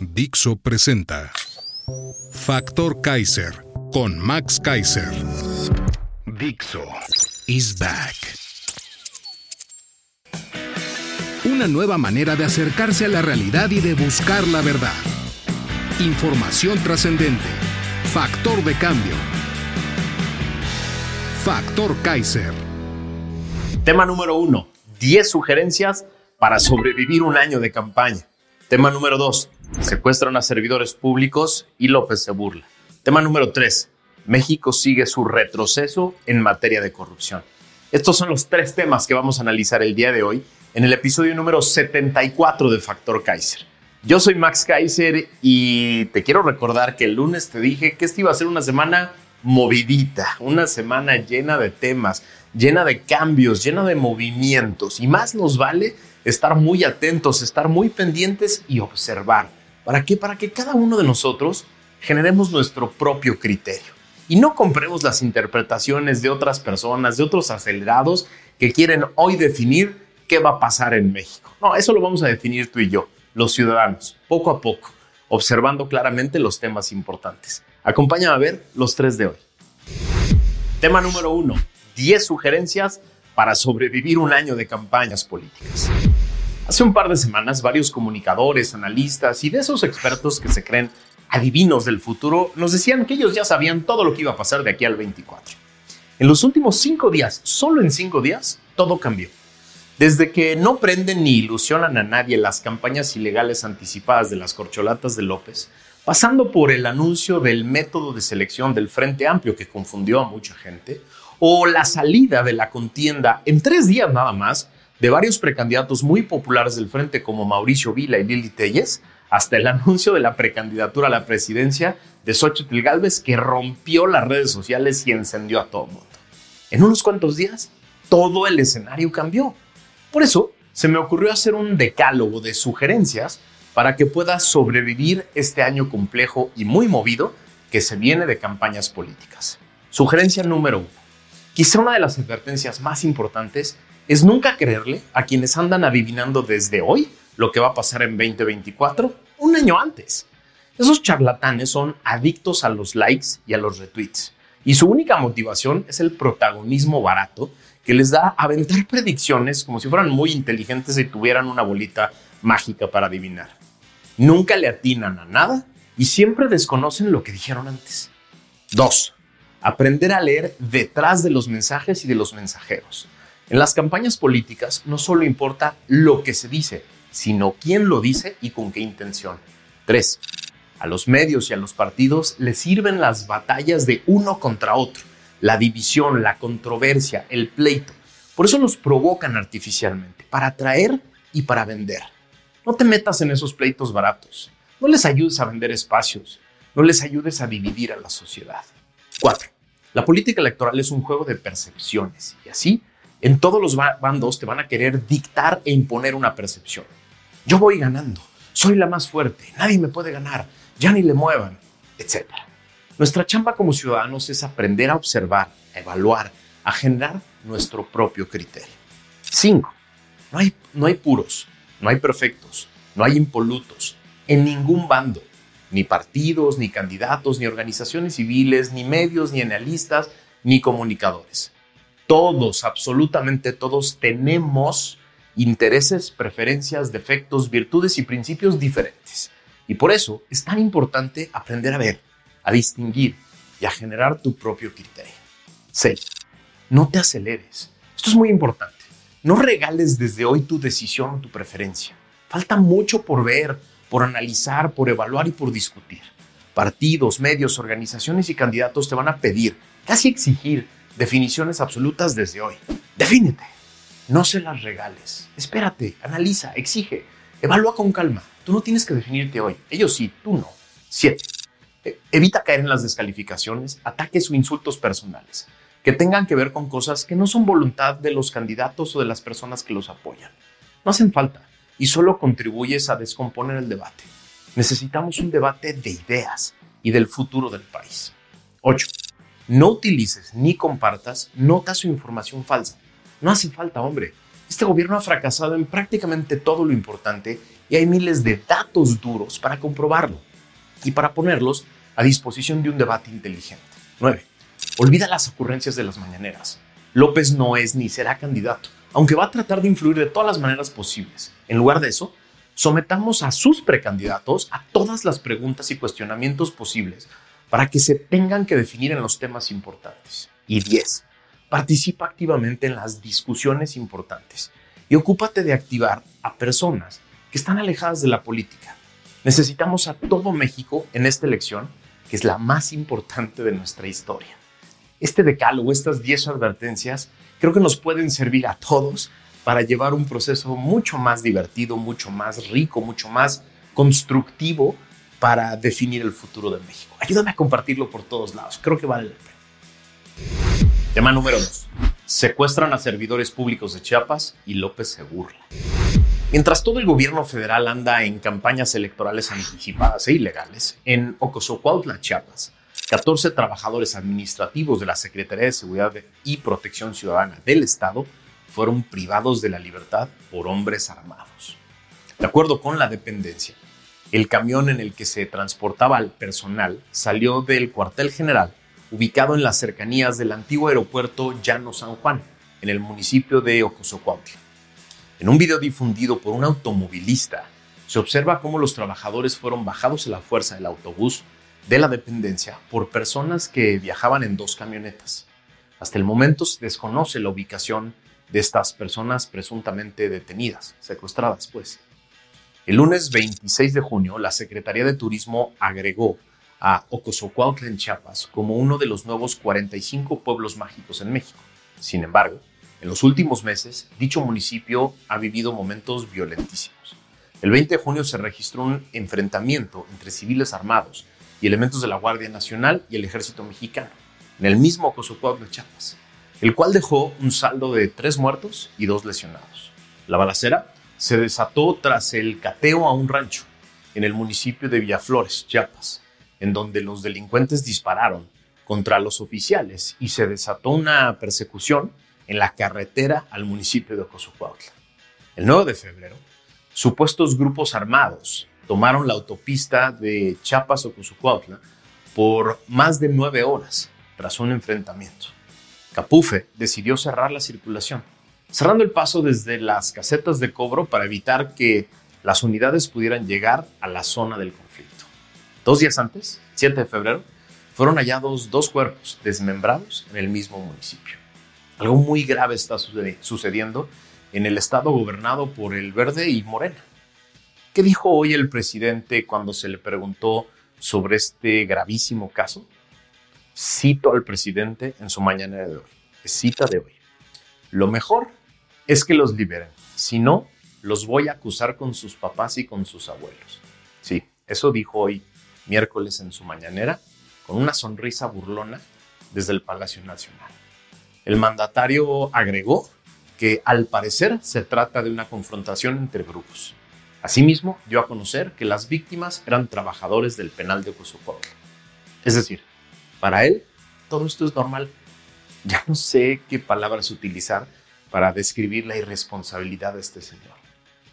Dixo presenta Factor Kaiser con Max Kaiser. Dixo is back. Una nueva manera de acercarse a la realidad y de buscar la verdad. Información trascendente. Factor de cambio. Factor Kaiser. Tema número uno, 10 sugerencias para sobrevivir un año de campaña. Tema número dos, secuestran a servidores públicos y López se burla. Tema número tres, México sigue su retroceso en materia de corrupción. Estos son los tres temas que vamos a analizar el día de hoy en el episodio número 74 de Factor Kaiser. Yo soy Max Kaiser y te quiero recordar que el lunes te dije que esta iba a ser una semana movidita, una semana llena de temas, llena de cambios, llena de movimientos y más nos vale estar muy atentos, estar muy pendientes y observar. ¿Para qué? Para que cada uno de nosotros generemos nuestro propio criterio y no compremos las interpretaciones de otras personas, de otros acelerados que quieren hoy definir qué va a pasar en México. No, eso lo vamos a definir tú y yo, los ciudadanos, poco a poco, observando claramente los temas importantes. Acompáñame a ver los tres de hoy. Tema número uno, 10 sugerencias para sobrevivir un año de campañas políticas. Hace un par de semanas, varios comunicadores, analistas y de esos expertos que se creen adivinos del futuro nos decían que ellos ya sabían todo lo que iba a pasar de aquí al 24. En los últimos cinco días, solo en cinco días, todo cambió. Desde que no prenden ni ilusionan a nadie las campañas ilegales anticipadas de las corcholatas de López, pasando por el anuncio del método de selección del Frente Amplio que confundió a mucha gente, o la salida de la contienda en tres días nada más de varios precandidatos muy populares del Frente como Mauricio Vila y Lili Telles, hasta el anuncio de la precandidatura a la presidencia de Xochitl Galvez que rompió las redes sociales y encendió a todo el mundo. En unos cuantos días, todo el escenario cambió. Por eso, se me ocurrió hacer un decálogo de sugerencias para que pueda sobrevivir este año complejo y muy movido que se viene de campañas políticas. Sugerencia número uno. Quizá una de las advertencias más importantes es nunca creerle a quienes andan adivinando desde hoy lo que va a pasar en 2024, un año antes. Esos charlatanes son adictos a los likes y a los retweets. Y su única motivación es el protagonismo barato que les da aventar predicciones como si fueran muy inteligentes y tuvieran una bolita mágica para adivinar. Nunca le atinan a nada y siempre desconocen lo que dijeron antes. 2. Aprender a leer detrás de los mensajes y de los mensajeros. En las campañas políticas no solo importa lo que se dice, sino quién lo dice y con qué intención. 3. A los medios y a los partidos les sirven las batallas de uno contra otro, la división, la controversia, el pleito. Por eso los provocan artificialmente, para atraer y para vender. No te metas en esos pleitos baratos. No les ayudes a vender espacios. No les ayudes a dividir a la sociedad. 4. La política electoral es un juego de percepciones y así en todos los bandos te van a querer dictar e imponer una percepción. Yo voy ganando, soy la más fuerte, nadie me puede ganar, ya ni le muevan, etc. Nuestra chamba como ciudadanos es aprender a observar, a evaluar, a generar nuestro propio criterio. 5. No hay, no hay puros, no hay perfectos, no hay impolutos en ningún bando, ni partidos, ni candidatos, ni organizaciones civiles, ni medios, ni analistas, ni comunicadores todos, absolutamente todos, tenemos intereses, preferencias, defectos, virtudes y principios diferentes. Y por eso es tan importante aprender a ver, a distinguir y a generar tu propio criterio. 6. No te aceleres. Esto es muy importante. No regales desde hoy tu decisión o tu preferencia. Falta mucho por ver, por analizar, por evaluar y por discutir. Partidos, medios, organizaciones y candidatos te van a pedir, casi exigir, definiciones absolutas desde hoy. Defínete. No se las regales. Espérate, analiza, exige, evalúa con calma. Tú no tienes que definirte hoy. Ellos sí, tú no. 7. E, evita caer en las descalificaciones, ataques o insultos personales que tengan que ver con cosas que no son voluntad de los candidatos o de las personas que los apoyan. No hacen falta y solo contribuyes a descomponer el debate. Necesitamos un debate de ideas y del futuro del país. 8. No utilices ni compartas notas o información falsa. No hace falta, hombre. Este gobierno ha fracasado en prácticamente todo lo importante y hay miles de datos duros para comprobarlo y para ponerlos a disposición de un debate inteligente. 9. Olvida las ocurrencias de las mañaneras. López no es ni será candidato, aunque va a tratar de influir de todas las maneras posibles. En lugar de eso, sometamos a sus precandidatos a todas las preguntas y cuestionamientos posibles para que se tengan que definir en los temas importantes. Y 10. Participa activamente en las discusiones importantes y ocúpate de activar a personas que están alejadas de la política. Necesitamos a todo México en esta elección, que es la más importante de nuestra historia. Este decálogo, estas 10 advertencias, creo que nos pueden servir a todos para llevar un proceso mucho más divertido, mucho más rico, mucho más constructivo para definir el futuro de México. Ayúdame a compartirlo por todos lados, creo que vale la pena. Tema número 2. Secuestran a servidores públicos de Chiapas y López se burla. Mientras todo el gobierno federal anda en campañas electorales anticipadas e ilegales, en Ocosocuautla, Chiapas, 14 trabajadores administrativos de la Secretaría de Seguridad y Protección Ciudadana del Estado fueron privados de la libertad por hombres armados. De acuerdo con la dependencia, el camión en el que se transportaba al personal salió del cuartel general ubicado en las cercanías del antiguo aeropuerto Llano San Juan, en el municipio de Ocosocuautla. En un video difundido por un automovilista, se observa cómo los trabajadores fueron bajados a la fuerza del autobús de la dependencia por personas que viajaban en dos camionetas. Hasta el momento se desconoce la ubicación de estas personas presuntamente detenidas, secuestradas pues. El lunes 26 de junio, la Secretaría de Turismo agregó a Ocosocuautla en Chiapas como uno de los nuevos 45 pueblos mágicos en México. Sin embargo, en los últimos meses, dicho municipio ha vivido momentos violentísimos. El 20 de junio se registró un enfrentamiento entre civiles armados y elementos de la Guardia Nacional y el Ejército Mexicano, en el mismo Cozocuautla de Chiapas, el cual dejó un saldo de tres muertos y dos lesionados. La balacera se desató tras el cateo a un rancho en el municipio de Villaflores, Chiapas, en donde los delincuentes dispararon contra los oficiales y se desató una persecución en la carretera al municipio de Ocosocuautla. El 9 de febrero, supuestos grupos armados tomaron la autopista de Chiapas Ocosocuautla por más de nueve horas tras un enfrentamiento. Capufe decidió cerrar la circulación, cerrando el paso desde las casetas de cobro para evitar que las unidades pudieran llegar a la zona del conflicto. Dos días antes, 7 de febrero, fueron hallados dos cuerpos desmembrados en el mismo municipio. Algo muy grave está sucediendo en el estado gobernado por el Verde y Morena. ¿Qué dijo hoy el presidente cuando se le preguntó sobre este gravísimo caso? Cito al presidente en su mañanera de hoy. Cita de hoy. Lo mejor es que los liberen. Si no, los voy a acusar con sus papás y con sus abuelos. Sí, eso dijo hoy miércoles en su mañanera, con una sonrisa burlona desde el Palacio Nacional. El mandatario agregó que al parecer se trata de una confrontación entre grupos. Asimismo, dio a conocer que las víctimas eran trabajadores del penal de Ocosocuautla. Es decir, para él, todo esto es normal. Ya no sé qué palabras utilizar para describir la irresponsabilidad de este señor.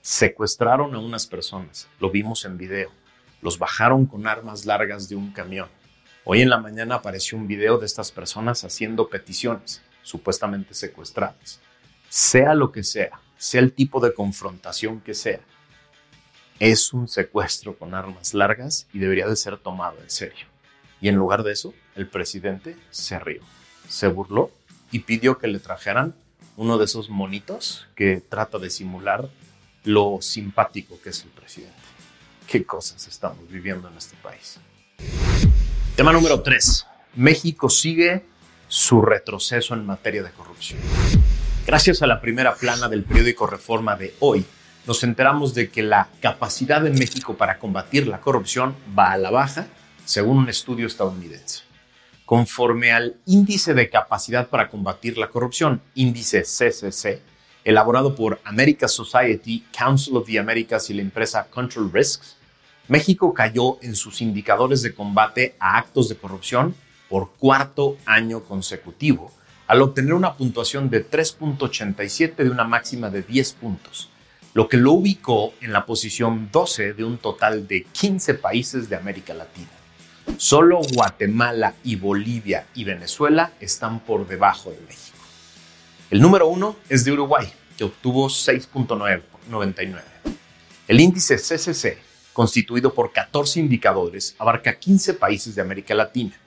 Secuestraron a unas personas, lo vimos en video, los bajaron con armas largas de un camión. Hoy en la mañana apareció un video de estas personas haciendo peticiones supuestamente secuestradas. Sea lo que sea, sea el tipo de confrontación que sea, es un secuestro con armas largas y debería de ser tomado en serio. Y en lugar de eso, el presidente se rió, se burló y pidió que le trajeran uno de esos monitos que trata de simular lo simpático que es el presidente. Qué cosas estamos viviendo en este país. Tema número 3. México sigue su retroceso en materia de corrupción. Gracias a la primera plana del periódico Reforma de hoy, nos enteramos de que la capacidad de México para combatir la corrupción va a la baja, según un estudio estadounidense. Conforme al índice de capacidad para combatir la corrupción, índice CCC, elaborado por America Society, Council of the Americas y la empresa Control Risks, México cayó en sus indicadores de combate a actos de corrupción por cuarto año consecutivo, al obtener una puntuación de 3.87 de una máxima de 10 puntos, lo que lo ubicó en la posición 12 de un total de 15 países de América Latina. Solo Guatemala y Bolivia y Venezuela están por debajo de México. El número uno es de Uruguay, que obtuvo 6.99. El índice CCC, constituido por 14 indicadores, abarca 15 países de América Latina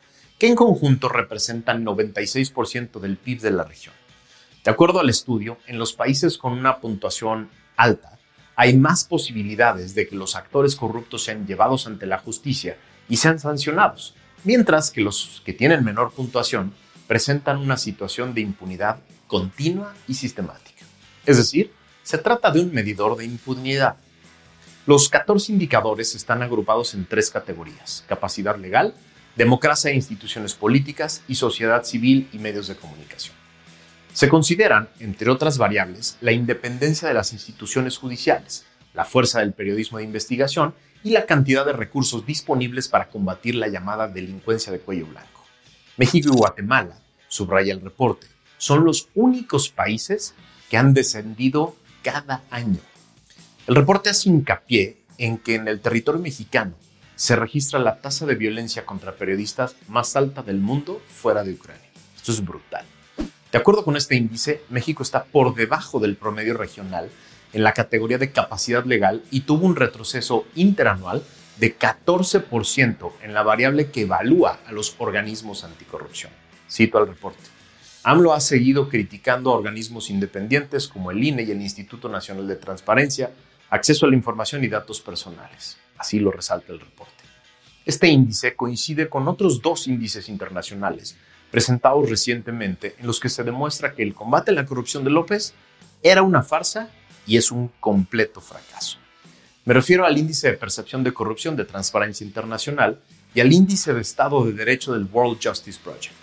que en conjunto representan 96% del PIB de la región. De acuerdo al estudio, en los países con una puntuación alta, hay más posibilidades de que los actores corruptos sean llevados ante la justicia y sean sancionados, mientras que los que tienen menor puntuación presentan una situación de impunidad continua y sistemática. Es decir, se trata de un medidor de impunidad. Los 14 indicadores están agrupados en tres categorías, capacidad legal, democracia e instituciones políticas y sociedad civil y medios de comunicación. Se consideran, entre otras variables, la independencia de las instituciones judiciales, la fuerza del periodismo de investigación y la cantidad de recursos disponibles para combatir la llamada delincuencia de cuello blanco. México y Guatemala, subraya el reporte, son los únicos países que han descendido cada año. El reporte hace hincapié en que en el territorio mexicano se registra la tasa de violencia contra periodistas más alta del mundo fuera de Ucrania. Esto es brutal. De acuerdo con este índice, México está por debajo del promedio regional en la categoría de capacidad legal y tuvo un retroceso interanual de 14% en la variable que evalúa a los organismos anticorrupción. Cito al reporte. AMLO ha seguido criticando a organismos independientes como el INE y el Instituto Nacional de Transparencia, acceso a la información y datos personales. Así lo resalta el reporte. Este índice coincide con otros dos índices internacionales presentados recientemente en los que se demuestra que el combate a la corrupción de López era una farsa y es un completo fracaso. Me refiero al índice de percepción de corrupción de Transparencia Internacional y al índice de Estado de Derecho del World Justice Project.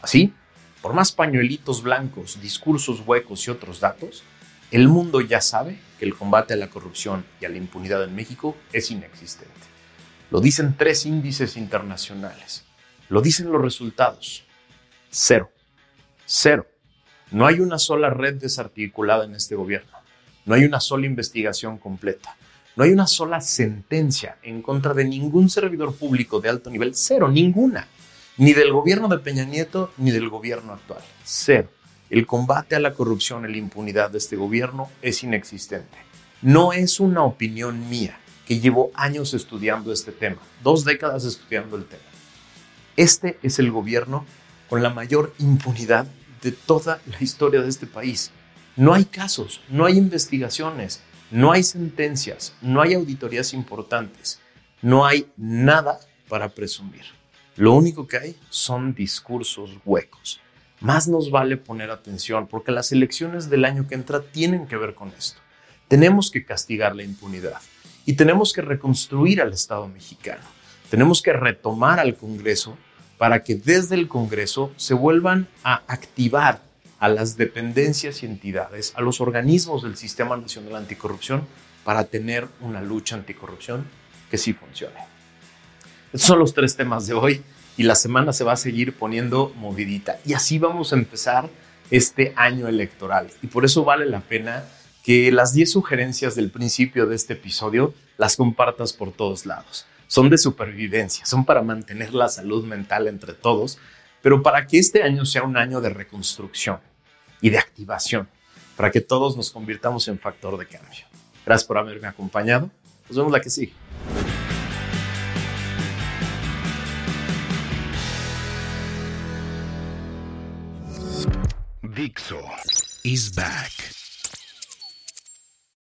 Así, por más pañuelitos blancos, discursos huecos y otros datos, el mundo ya sabe que el combate a la corrupción y a la impunidad en México es inexistente. Lo dicen tres índices internacionales. Lo dicen los resultados. Cero. Cero. No hay una sola red desarticulada en este gobierno. No hay una sola investigación completa. No hay una sola sentencia en contra de ningún servidor público de alto nivel. Cero, ninguna. Ni del gobierno de Peña Nieto ni del gobierno actual. Cero. El combate a la corrupción y la impunidad de este gobierno es inexistente. No es una opinión mía, que llevo años estudiando este tema, dos décadas estudiando el tema. Este es el gobierno con la mayor impunidad de toda la historia de este país. No hay casos, no hay investigaciones, no hay sentencias, no hay auditorías importantes, no hay nada para presumir. Lo único que hay son discursos huecos más nos vale poner atención porque las elecciones del año que entra tienen que ver con esto. Tenemos que castigar la impunidad y tenemos que reconstruir al Estado mexicano. Tenemos que retomar al Congreso para que desde el Congreso se vuelvan a activar a las dependencias y entidades, a los organismos del Sistema Nacional Anticorrupción para tener una lucha anticorrupción que sí funcione. Estos son los tres temas de hoy y la semana se va a seguir poniendo movidita. Y así vamos a empezar este año electoral. Y por eso vale la pena que las 10 sugerencias del principio de este episodio las compartas por todos lados. Son de supervivencia, son para mantener la salud mental entre todos, pero para que este año sea un año de reconstrucción y de activación, para que todos nos convirtamos en factor de cambio. Gracias por haberme acompañado. Nos vemos la que sigue. Dixo is back.